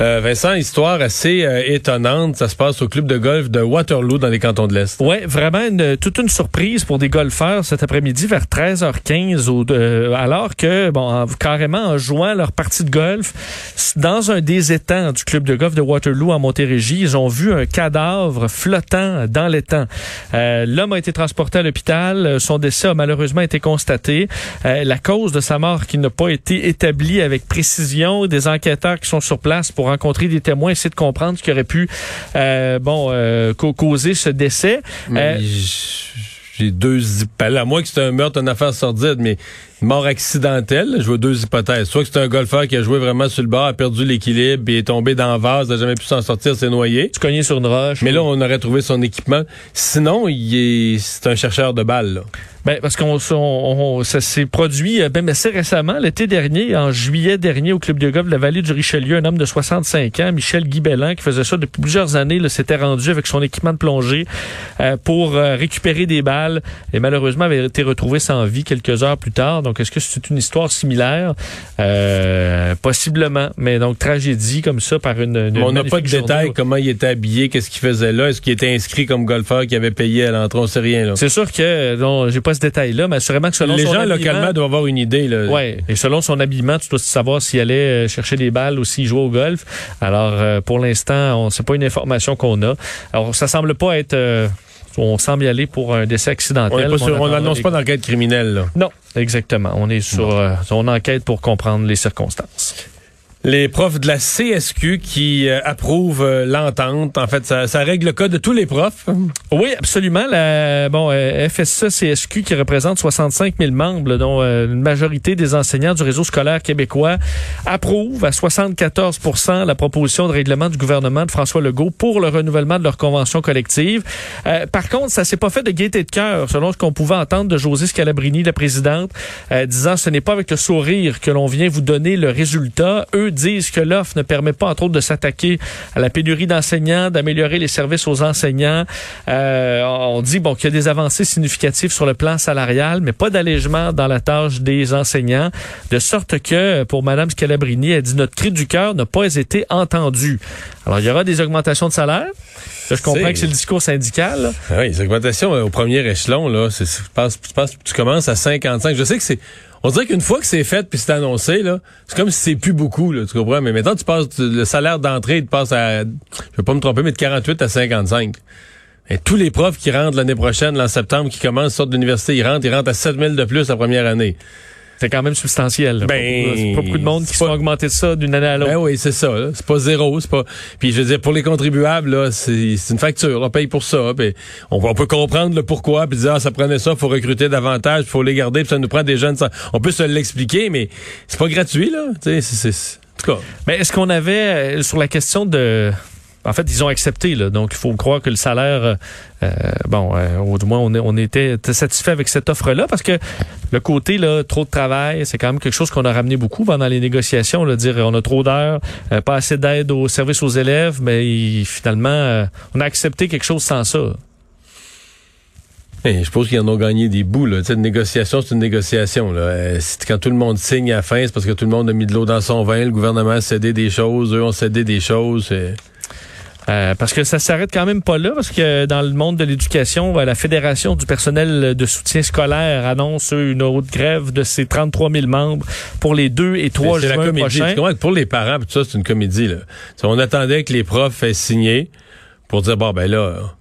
Euh, Vincent, histoire assez euh, étonnante. Ça se passe au club de golf de Waterloo dans les cantons de l'Est. Ouais, vraiment une, toute une surprise pour des golfeurs cet après-midi vers 13h15, au, euh, alors que, bon, en, carrément en jouant leur partie de golf, dans un des étangs du club de golf de Waterloo en Montérégie, ils ont vu un cadavre flottant dans l'étang. L'homme a été transporté à l'hôpital. Son décès a malheureusement été constaté. la cause de sa mort qui n'a pas été établie avec précision. Des enquêteurs qui sont sur place pour rencontrer des témoins, essayer de comprendre ce qui aurait pu euh, bon euh, causer ce décès. Euh, j'ai deux à moins que c'est un meurtre, une affaire sordide, mais mort accidentelle, je vois deux hypothèses. Soit que c'est un golfeur qui a joué vraiment sur le bord, a perdu l'équilibre et est tombé dans le vase, n'a jamais pu s'en sortir, s'est noyé. Tu cogné sur une roche. Mais là, on aurait trouvé son équipement. Sinon, c'est un chercheur de balles. Là. Ben, parce qu'on on, ça s'est produit euh, même assez récemment, l'été dernier, en juillet dernier, au club de golf de la vallée du Richelieu, un homme de 65 ans, Michel Guibellan, qui faisait ça depuis plusieurs années, s'était rendu avec son équipement de plongée euh, pour euh, récupérer des balles et malheureusement avait été retrouvé sans vie quelques heures plus tard. Donc, est-ce que c'est une histoire similaire? possiblement, mais donc tragédie comme ça par une... une on n'a pas de détails, comment il était habillé, qu'est-ce qu'il faisait là, est-ce qu'il était inscrit comme golfeur qui avait payé à l'entrée, on sait rien. C'est sûr que, non, j'ai pas ce détail-là, mais assurément que selon Les son gens habillement, localement doivent avoir une idée. Là. Ouais, et selon son habillement, tu dois savoir s'il allait euh, chercher des balles ou s'il jouait au golf. Alors, euh, pour l'instant, on c'est pas une information qu'on a. Alors, ça semble pas être... Euh, on semble y aller pour un décès accidentel. On n'annonce pas d'enquête criminelle. Là. Non, exactement. On est sur... Euh, on enquête pour comprendre les circonstances. Les profs de la CSQ qui euh, approuvent euh, l'entente. En fait, ça, ça, règle le cas de tous les profs. Oui, absolument. La, bon, euh, FSE CSQ qui représente 65 000 membres, dont une majorité des enseignants du réseau scolaire québécois, approuve à 74% la proposition de règlement du gouvernement de François Legault pour le renouvellement de leur convention collective. par contre, ça s'est pas fait de gaieté de cœur, selon ce qu'on pouvait entendre de José Scalabrini, la présidente, disant ce n'est pas avec le sourire que l'on vient vous donner le résultat. Disent que l'offre ne permet pas, entre autres, de s'attaquer à la pénurie d'enseignants, d'améliorer les services aux enseignants. Euh, on dit bon qu'il y a des avancées significatives sur le plan salarial, mais pas d'allègement dans la tâche des enseignants, de sorte que pour Mme Scalabrini, elle dit notre cri du cœur n'a pas été entendu. Alors il y aura des augmentations de salaire. Là, je comprends que c'est le discours syndical. Ah oui, les augmentations euh, au premier échelon, là, je pense, je tu commences à 55. Je sais que c'est on dirait qu'une fois que c'est fait puis c'est annoncé, là, c'est comme si c'est plus beaucoup, là, tu comprends? Mais maintenant, tu passes, le salaire d'entrée, tu passes à, je vais pas me tromper, mais de 48 à 55. Et tous les profs qui rentrent l'année prochaine, en septembre, qui commencent, sortent d'université, ils rentrent, ils rentrent à 7000 de plus la première année. C'est quand même substantiel. Ben, c'est pas beaucoup de monde qui sont augmenté ça d'une année à l'autre. Ben oui, c'est ça. C'est pas zéro. C'est pas. Puis je veux dire, pour les contribuables, là, c'est une facture. On paye pour ça. Puis on, on peut comprendre le pourquoi. Puis dire, ah, ça prenait ça, faut recruter davantage, faut les garder. Puis ça nous prend des jeunes. On peut se l'expliquer, mais c'est pas gratuit là. Tu sais, c'est. En tout cas. Mais est-ce qu'on avait euh, sur la question de en fait, ils ont accepté. Donc, il faut croire que le salaire, euh, euh bon, euh, au moins, on, était satisfait avec cette offre-là parce que le côté là, trop de travail, c'est quand même quelque chose qu'on a ramené beaucoup pendant les négociations. Dire on a trop d'heures, pas assez d'aide au service aux élèves, mais finalement, on a accepté quelque chose sans ça. je pense qu'ils en ont gagné des bouts. Là. une négociation, c'est une négociation. Quand tout le monde signe à la fin, c'est parce que tout le monde a mis de l'eau dans son vin, le gouvernement a cédé des choses, eux ont cédé des choses. Euh, parce que ça s'arrête quand même pas là, parce que dans le monde de l'éducation, euh, la Fédération du personnel de soutien scolaire annonce une autre grève de ses 33 000 membres pour les 2 et 3 juin la prochains. Pour les parents, tout ça, c'est une comédie. Là. On attendait que les profs aient signé pour dire, bon, ben là,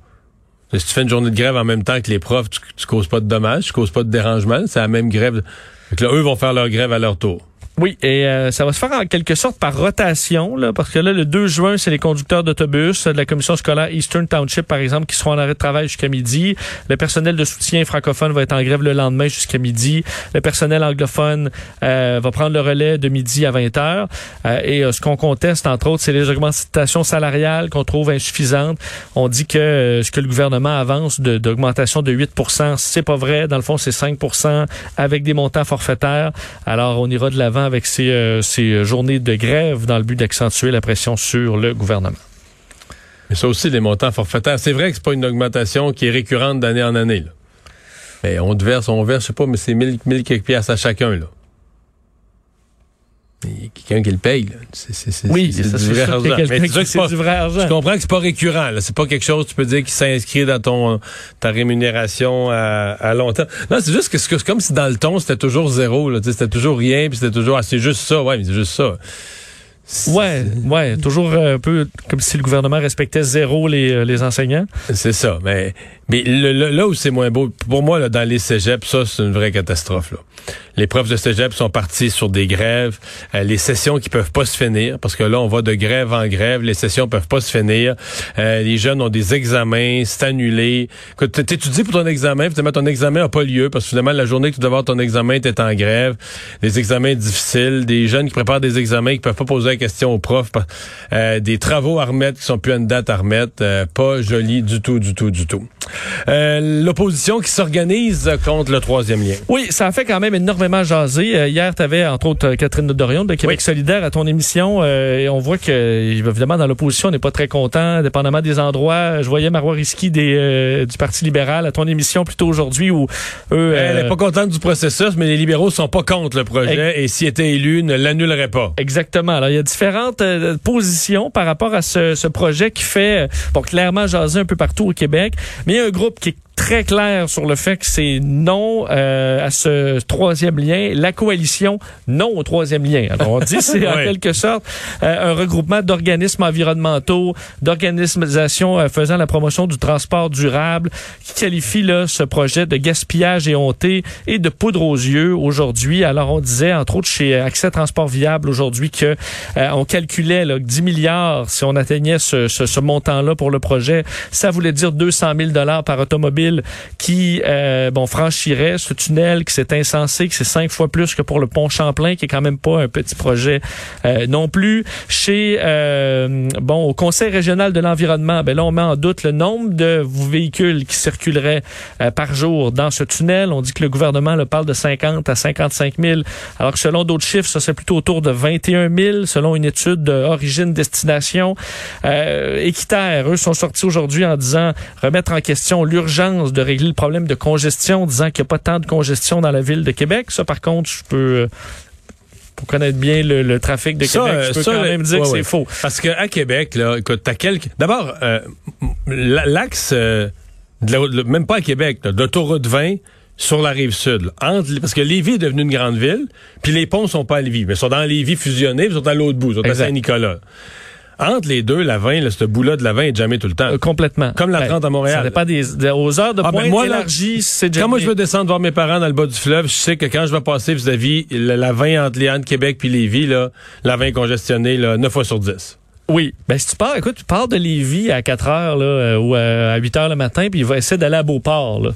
si tu fais une journée de grève en même temps que les profs, tu, tu causes pas de dommages, tu causes pas de dérangement, c'est la même grève. Donc là, eux vont faire leur grève à leur tour. Oui, et euh, ça va se faire en quelque sorte par rotation, là, parce que là, le 2 juin, c'est les conducteurs d'autobus de la commission scolaire Eastern Township, par exemple, qui seront en arrêt de travail jusqu'à midi. Le personnel de soutien francophone va être en grève le lendemain jusqu'à midi. Le personnel anglophone euh, va prendre le relais de midi à 20 heures. Euh, et ce qu'on conteste, entre autres, c'est les augmentations salariales qu'on trouve insuffisantes. On dit que ce que le gouvernement avance d'augmentation de, de 8 c'est pas vrai. Dans le fond, c'est 5% avec des montants forfaitaires. Alors, on ira de l'avant avec ces, euh, journées de grève dans le but d'accentuer la pression sur le gouvernement. Mais ça aussi, les montants forfaitaires. C'est vrai que c'est pas une augmentation qui est récurrente d'année en année. Mais on verse, on verse, je sais pas, mais c'est 1000, 1000 quelques piastres à chacun. Il y a quelqu'un qui le paye. C'est, Oui, c'est ça, du vrai argent. Mais c'est du vrai argent. Je comprends que c'est pas récurrent. Là. C'est pas quelque chose, tu peux dire, qui s'inscrit dans ton ta rémunération à, à long terme. Non, c'est juste que c'est comme si dans le ton, c'était toujours zéro. Là. C'était toujours rien, puis c'était toujours, ah, c'est juste ça. Ouais, mais c'est juste ça. C'est- Ouais, ouais, toujours un peu comme si le gouvernement respectait zéro les, euh, les enseignants. C'est ça. Mais, mais le- le- là où c'est moins beau, pour moi, là, dans les cégeps, ça, c'est une vraie catastrophe. Là. Les profs de cégep sont partis sur des grèves, euh, les sessions qui peuvent pas se finir, parce que là, on va de grève en grève, les sessions peuvent pas se finir. Euh, les jeunes ont des examens, c'est annulé. Écoute, t'é- t'étudies pour ton examen, finalement, ton examen n'a pas lieu, parce que finalement, la journée que tu devais avoir ton examen, t'es en grève. Des examens difficiles, des jeunes qui préparent des examens, qui peuvent pas poser la question aux profs, euh, des travaux à remettre qui sont plus à une date à remettre. Euh, pas joli du tout, du tout, du tout. Euh, L'opposition qui s'organise contre le troisième lien. Oui, ça a fait quand même énormément jaser. Euh, hier, tu avais entre autres euh, Catherine Dorion de Québec Oui. solidaire à ton émission euh, et on voit que évidemment dans l'opposition, on n'est pas très content, dépendamment des endroits. Je voyais Marois Risky des, du Parti libéral à ton émission plus tôt aujourd'hui où eux... Elle n'est pas contente du processus, mais les libéraux sont pas contre le projet et s'il était élu, ne l'annulerait pas. Exactement. Alors, il y a différentes positions par rapport à ce, ce projet qui fait, bon, clairement jaser un peu partout au Québec, mais il y a groupe qui est très clair sur le fait que c'est non euh, à ce troisième lien, la coalition non au troisième lien. Alors on dit c'est en quelque sorte euh, un regroupement d'organismes environnementaux, d'organisation euh, faisant la promotion du transport durable, qui qualifie là ce projet de gaspillage éhonté et de poudre aux yeux aujourd'hui. Alors on disait entre autres chez Accès Transport Viable aujourd'hui que euh, on calculait là, que 10 milliards si on atteignait ce, ce, ce montant-là pour le projet, ça voulait dire 200 000 dollars par automobile qui euh, bon franchirait ce tunnel, que c'est insensé, que c'est cinq fois plus que pour le pont Champlain, qui est quand même pas un petit projet euh, non plus. Chez euh, bon au Conseil régional de l'environnement, ben là on met en doute le nombre de véhicules qui circuleraient euh, par jour dans ce tunnel. On dit que le gouvernement le parle de 50 à 55 000, alors que selon d'autres chiffres, ça c'est plutôt autour de 21 000, selon une étude d'origine destination. Euh, Équiterre, eux, sont sortis aujourd'hui en disant remettre en question l'urgence de régler le problème de congestion, disant qu'il n'y a pas tant de congestion dans la ville de Québec. Ça, par contre, je peux... euh, pour connaître bien le, le trafic de Ça, Québec, je peux ça, quand même dire ouais, que ouais. c'est faux. Parce qu'à Québec, là, écoute, t'as quelques. D'abord, euh, la- l'axe, euh, la- même pas à Québec, d'autoroute 20 sur la rive sud, là, entre, parce que Lévis est devenu une grande ville, puis les ponts sont pas à Lévis, mais ils sont dans Lévis fusionnés, puis ils sont à l'autre bout, ils sont Exact. à Saint-Nicolas. Entre les deux, la 20, là, ce bout-là de la 20 est jamais tout le temps. Euh, complètement. Comme la 30 à Montréal. Ça dépend des, des- aux heures de Ah, ben, moi, là, élargies, c'est Quand moi je veux descendre voir mes parents dans le bas du fleuve, je sais que quand je vais passer vis-à-vis la, la 20 entre de Québec puis Lévis, là, la 20 est congestionnée, là, 9 fois sur 10. Oui. Ben, si tu pars, écoute, tu pars de Lévis à 4 heures, là, euh, ou euh, à 8 heures le matin, puis il va essayer d'aller à Beauport, là.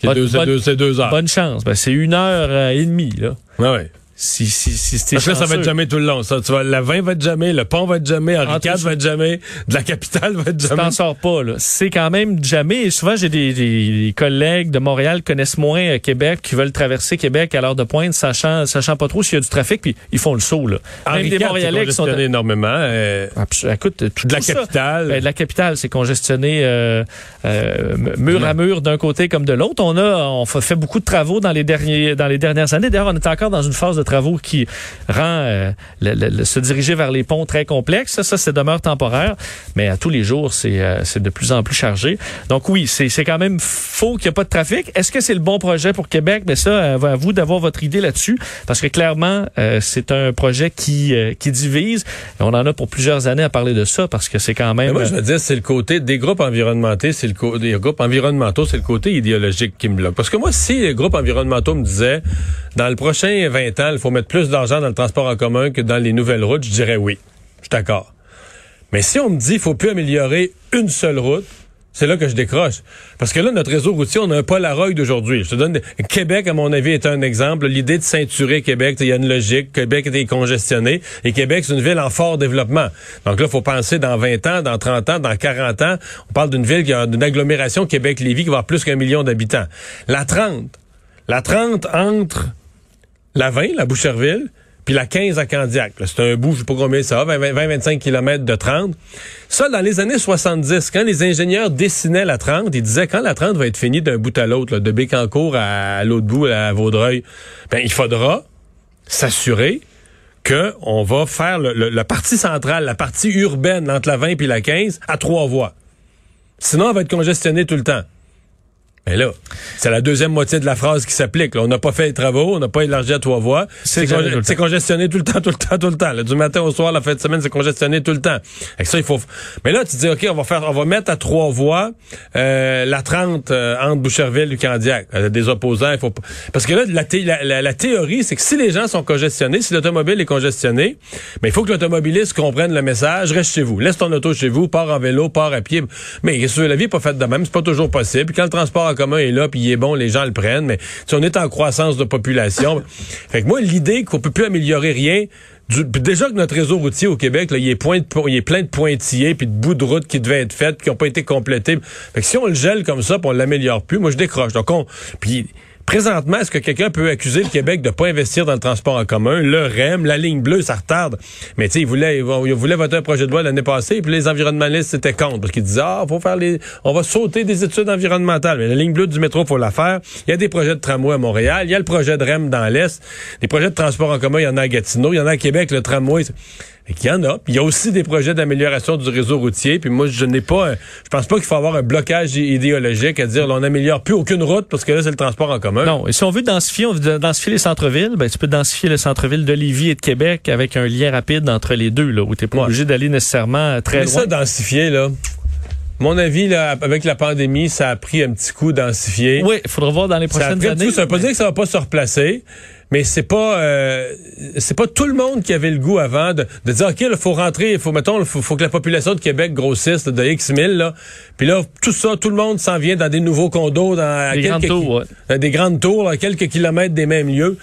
C'est deux, heures. Bonne chance. Ben, c'est une heure et demie, là. Ouais. Si, si, si c'était Parce que là, ça va être jamais tout le long. Ça, tu vas, la 20 va être jamais, le pont va être jamais, Henri Entre- IV va être jamais, de la capitale va être Tu jamais. t'en sors pas, là. C'est quand même jamais. Et souvent, j'ai des, des- des collègues de Montréal qui connaissent moins euh, Québec, qui veulent traverser Québec à l'heure de pointe, sachant, sachant pas trop s'il y a du trafic, puis ils font le saut, là. Henri Même des IV, Montréalais qui sont. énormément. euh, Abs- Écoute, tout, de la tout ça. capitale. Ben, de la capitale, c'est congestionné euh, euh, mur à mur d'un côté comme de l'autre. On a on fa- fait beaucoup de travaux dans les derniers dans les dernières années. D'ailleurs, on est encore dans une phase de travaux qui rend euh, le- le- le- se diriger vers les ponts très complexe. Ça, ça c'est demeure temporaire, mais à tous les jours, c'est euh, de plus en plus chargé. Donc oui, c'est quand même faux qu'il n'y a pas de trafic. Est-ce que c'est le bon projet pour Québec? Mais ça, euh, à vous d'avoir votre idée là-dessus, parce que clairement, euh, c'est un projet qui qui divise. Et on en a pour plusieurs années à parler de ça, parce que c'est quand Mais même. moi, je veux dire, c'est le côté des groupes environnementaux, c'est le co- des groupes environnementaux, c'est le côté idéologique qui me bloque. Parce que moi, si les groupes environnementaux me disaient, dans le prochain 20 ans, il faut mettre plus d'argent dans le transport en commun que dans les nouvelles routes, je dirais oui. Je suis d'accord. Mais si on me dit, il faut plus améliorer une seule route, c'est là que je décroche. Parce que là, notre réseau routier, on a un Polaroid d'aujourd'hui. Je te donne, Québec, à mon avis, est un exemple. L'idée de ceinturer Québec, il y a une logique. Québec est congestionné. Et Québec, c'est une ville en fort développement. Donc là, il faut penser dans 20 ans, dans 30 ans, dans 40 ans. On parle d'une ville qui a une agglomération Québec-Lévis qui va avoir plus qu'un million d'habitants. La 30. La 30 entre la 20, la Boucherville, puis la 15 à Candiac. C'est un bout, je sais pas combien ça va, 20-25 km de 30. Ça, dans les années 70, quand les ingénieurs dessinaient la 30, ils disaient quand la 30 va être finie d'un bout à l'autre, de Bécancourt à, l'autre bout, à Vaudreuil, ben il faudra s'assurer que on va faire la partie centrale, la partie urbaine entre la 20 et la 15 à trois voies. Sinon, elle va être congestionnée tout le temps. Mais là, c'est la deuxième moitié de la phrase qui s'applique. On n'a pas fait les travaux, on n'a pas élargi à trois voies. C'est congestionné tout le temps, tout le temps, tout le temps. du matin au soir, la fin de semaine, c'est congestionné tout le temps. Et ça, il faut. Mais là, tu dis, ok, on va faire, on va mettre à trois voies euh, la 30 euh, entre Boucherville et Candiac. Euh, des opposants, il faut parce que là, la, la, théorie, c'est que si les gens sont congestionnés, si l'automobile est congestionné, mais il faut que l'automobiliste comprenne le message. Reste chez vous, laisse ton auto chez vous, pars en vélo, pars à pied. Mais la vie n'est pas faite de même, c'est pas toujours possible. Puis quand le transport commun est là, puis il est bon, les gens le prennent, mais si on est en croissance de population. fait que moi, l'idée qu'on peut plus améliorer rien, déjà que notre réseau routier au Québec, là, il, est point il est plein de pointillés puis de bouts de route qui devaient être faits, qui n'ont pas été complétés. Fait que si on le gèle comme ça, puis on l'améliore plus, moi je décroche. Donc on, puis Présentement, est-ce que quelqu'un peut accuser le Québec de pas investir dans le transport en commun? Le REM, la ligne bleue, ça retarde. Mais tu sais, ils voulaient, ils voulaient voter un projet de loi l'année passée, puis les environnementalistes étaient contre, parce qu'ils disaient, ah, faut faire les, on va sauter des études environnementales. Mais la ligne bleue du métro, faut la faire. Il y a des projets de tramway à Montréal, il y a le projet de REM dans l'Est. Les projets de transport en commun, il y en a à Gatineau, il y en a à Québec, le tramway. Et qu'il y en a. il y a aussi des projets d'amélioration du réseau routier. Puis moi, je n'ai pas, je pense pas qu'il faut avoir un blocage idéologique à dire, on n'améliore plus aucune route parce que là, c'est le transport en commun. Non. Et si on veut densifier, on veut densifier les centres-villes, ben, tu peux densifier le centre-ville de Lévis et de Québec avec un lien rapide entre les deux, là, où t'es pas obligé d'aller nécessairement très Mais loin. ça, densifier, là. Mon avis, là, avec la pandémie, ça a pris un petit coup densifier. Oui, il faudra voir dans les prochaines années. Ça veut pas dire que ça va pas se replacer mais c'est pas euh, c'est pas tout le monde qui avait le goût avant de, de dire ok il faut rentrer il faut mettons il faut, que la population de Québec grossisse de X mille là. Puis là tout ça tout le monde s'en vient dans des nouveaux condos dans des grandes tours des grandes tours à quelques kilomètres des mêmes lieux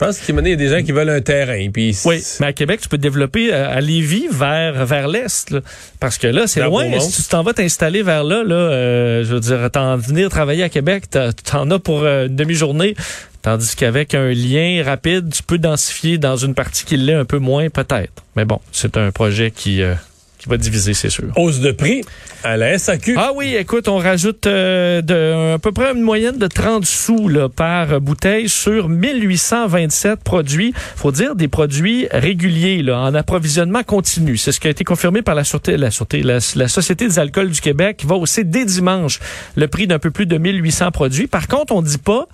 je pense qu'il y a des gens qui veulent un terrain. Puis oui, mais à Québec, tu peux te développer euh, à Lévis vers vers l'est, parce que là, c'est loin. Si tu t'en vas t'installer vers là, là, euh, je veux dire, t'en venir travailler à Québec, t'en as pour une demi-journée. Tandis qu'avec un lien rapide, tu peux densifier dans une partie qui l'est un peu moins, peut-être. Mais bon, c'est un projet qui, euh, qui va diviser, c'est sûr. Hausse de prix à la SAQ. Ah oui, écoute, on rajoute euh, de, à peu près une moyenne de 30 sous là, par bouteille sur 1827 produits. faut dire des produits réguliers là, en approvisionnement continu. C'est ce qui a été confirmé par la Sûreté, la, Sûreté, la, Société des alcools du Québec qui va hausser dès dimanche le prix d'un peu plus de 1800 produits. Par contre, on dit pas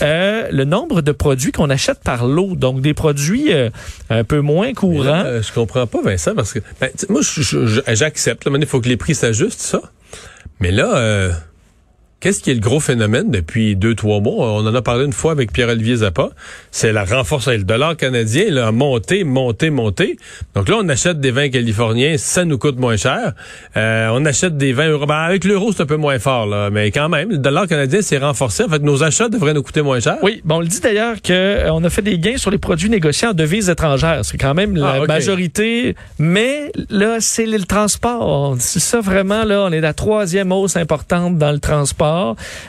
euh, le nombre de produits qu'on achète par lot. Donc, des produits euh, un peu moins courants. je comprends pas, Vincent, parce que ben, moi, j'accepte. Il faut que les prix s'ajustent juste ça. Mais là, euh, Qu'est-ce qui est le gros phénomène depuis deux, trois mois? On en a parlé une fois avec Pierre-Olivier Zappa. C'est la renforcement. Le dollar canadien il a monté, monté, monté. Donc là, on achète des vins californiens, ça nous coûte moins cher. Euh, on achète des vins euros. Ben, avec l'euro, c'est un peu moins fort, là. Mais quand même, le dollar canadien s'est renforcé. En fait, nos achats devraient nous coûter moins cher. Oui, bon, on le dit d'ailleurs qu'on euh, a fait des gains sur les produits négociés en devises étrangères. C'est quand même la ah, majorité. Mais là, c'est le transport. C'est ça vraiment, là, on est la troisième hausse importante dans le transport.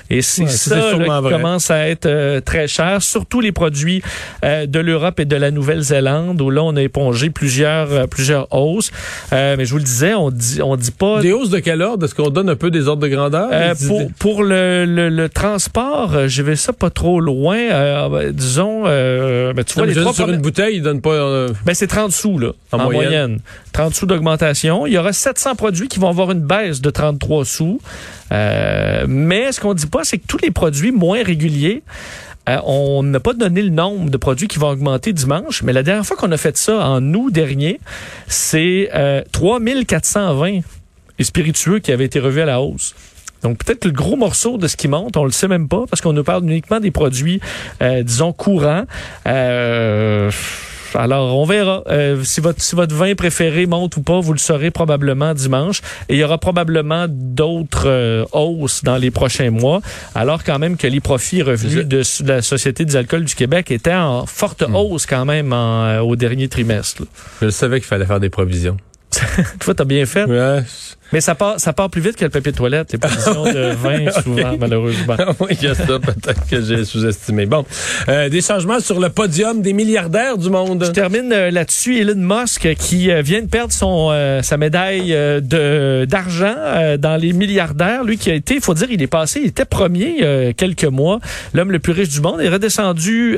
Et c'est ça qui commence à être euh, très cher, surtout les produits euh, de l'Europe et de la Nouvelle-Zélande, où là, on a épongé plusieurs, euh, plusieurs hausses. mais je vous le disais, on dit, on dit pas... Des hausses de quel ordre? Est-ce qu'on donne un peu des ordres de grandeur? pour pour le, le, transport, je vais ça pas trop loin. Disons, ben, tu vois, les trois sur une bouteille, ils donnent pas... Ben, c'est 30 sous, là, en, moyenne. moyenne. 30 sous d'augmentation. Il y aura 700 produits qui vont avoir une baisse de 33 sous. Euh, mais ce qu'on dit pas, c'est que tous les produits moins réguliers, euh, on n'a pas donné le nombre de produits qui vont augmenter dimanche, mais la dernière fois qu'on a fait ça, en août dernier, c'est euh, 3420 spiritueux qui avaient été revus à la hausse. Donc peut-être que le gros morceau de ce qui monte, on le sait même pas parce qu'on nous parle uniquement des produits, euh, disons, courants. Euh, alors, on verra. Euh, si, votre, si votre vin préféré monte ou pas, vous le saurez probablement dimanche. Et il y aura probablement d'autres euh, hausses dans les prochains mois. Alors quand même que les profits revenus de, la Société des alcools du Québec étaient en forte hmm. hausse quand même euh, au dernier trimestre. Je savais qu'il fallait faire des provisions. Toi, t'as bien fait. Ouais. Mais ça part, ça part plus vite que le papier de toilette, les positions de vin, souvent, malheureusement. oui, il y a ça peut-être que j'ai sous-estimé. Bon, euh, des changements sur le podium des milliardaires du monde. Je termine euh, là-dessus. Elon Musk qui euh, vient de perdre son sa médaille de d'argent dans les milliardaires. Lui qui a été, il faut dire, il est passé, il était premier quelques mois, l'homme le plus riche du monde, il est redescendu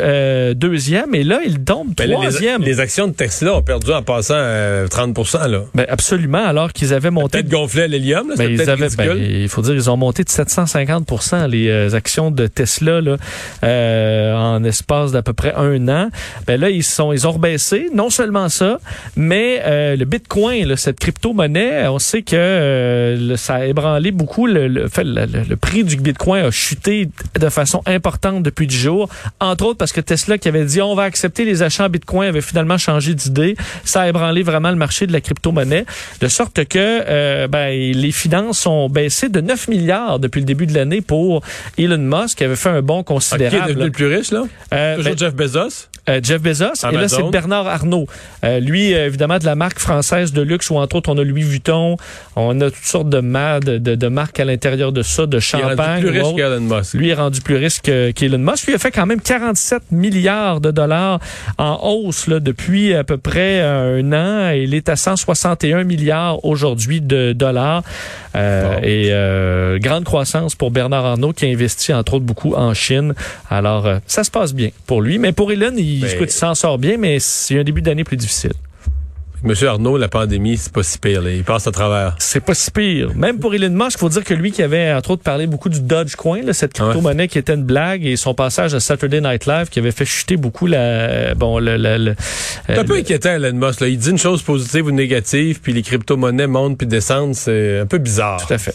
deuxième et là il tombe Ben, les- troisième. les, actions de Tesla ont perdu en passant euh, 30% là. Ben, absolument, alors qu'ils avaient monté Peut-être gonflé à l'hélium, Ben, ils avaient, ben, il faut dire, ils ont monté de 750 les euh, actions de Tesla là, euh, en espace d'à peu près un an. Ben là, ils sont, ils ont rebaissé. Non seulement ça, mais euh, le Bitcoin, là, cette crypto-monnaie, on sait que euh, le- ça a ébranlé beaucoup. Le, le, fait, le, prix du Bitcoin a chuté de façon importante depuis 10 jours. Entre autres parce que Tesla qui avait dit on va accepter les achats en Bitcoin avait finalement changé d'idée. Ça a ébranlé vraiment le marché de la crypto-monnaie. De sorte que euh, ben, les finances ont baissé de 9 milliards depuis le début de l'année pour Elon Musk qui avait fait un bond Ah, Qui est considérable. devenu le plus riche, là? Euh, Toujours ben, Jeff Bezos? Euh, Jeff Bezos. Et là, c'est Bernard Arnault. Euh, lui, euh, évidemment, de la marque française de luxe, où entre autres, on a Louis Vuitton. On a toutes sortes de, ma- de, de, de marques à l'intérieur de ça, de Il est champagne. rendu plus riche qu'Elon Musk. Lui est rendu plus riche que- qu'Elon Musk. Lui a fait quand même 47 milliards de dollars en hausse là, depuis à peu près un an. Il est à 161 milliards aujourd'hui de dollars. Euh, Bon. Et euh, grande croissance pour Bernard Arnault qui a investi entre autres beaucoup en Chine. Alors, euh, ça se passe bien pour lui. Mais pour Elon, il, Ben- écoute, il s'en sort bien, mais c'est un début d'année plus difficile. Monsieur Arnaud, la pandémie, c'est pas si pire. là. Il passe à travers. C'est pas si pire. Même pour Elon Musk, il faut dire que lui qui avait, entre autres, parlé beaucoup du Dogecoin, là, cette crypto-monnaie qui était une blague, et son passage à Saturday Night Live qui avait fait chuter beaucoup la... Bon, le... le, le- C'est un euh, peu le- inquiétant, Elon Musk. Là. Il dit une chose positive ou négative, puis les crypto-monnaies montent puis descendent. C'est un peu bizarre. Tout à fait.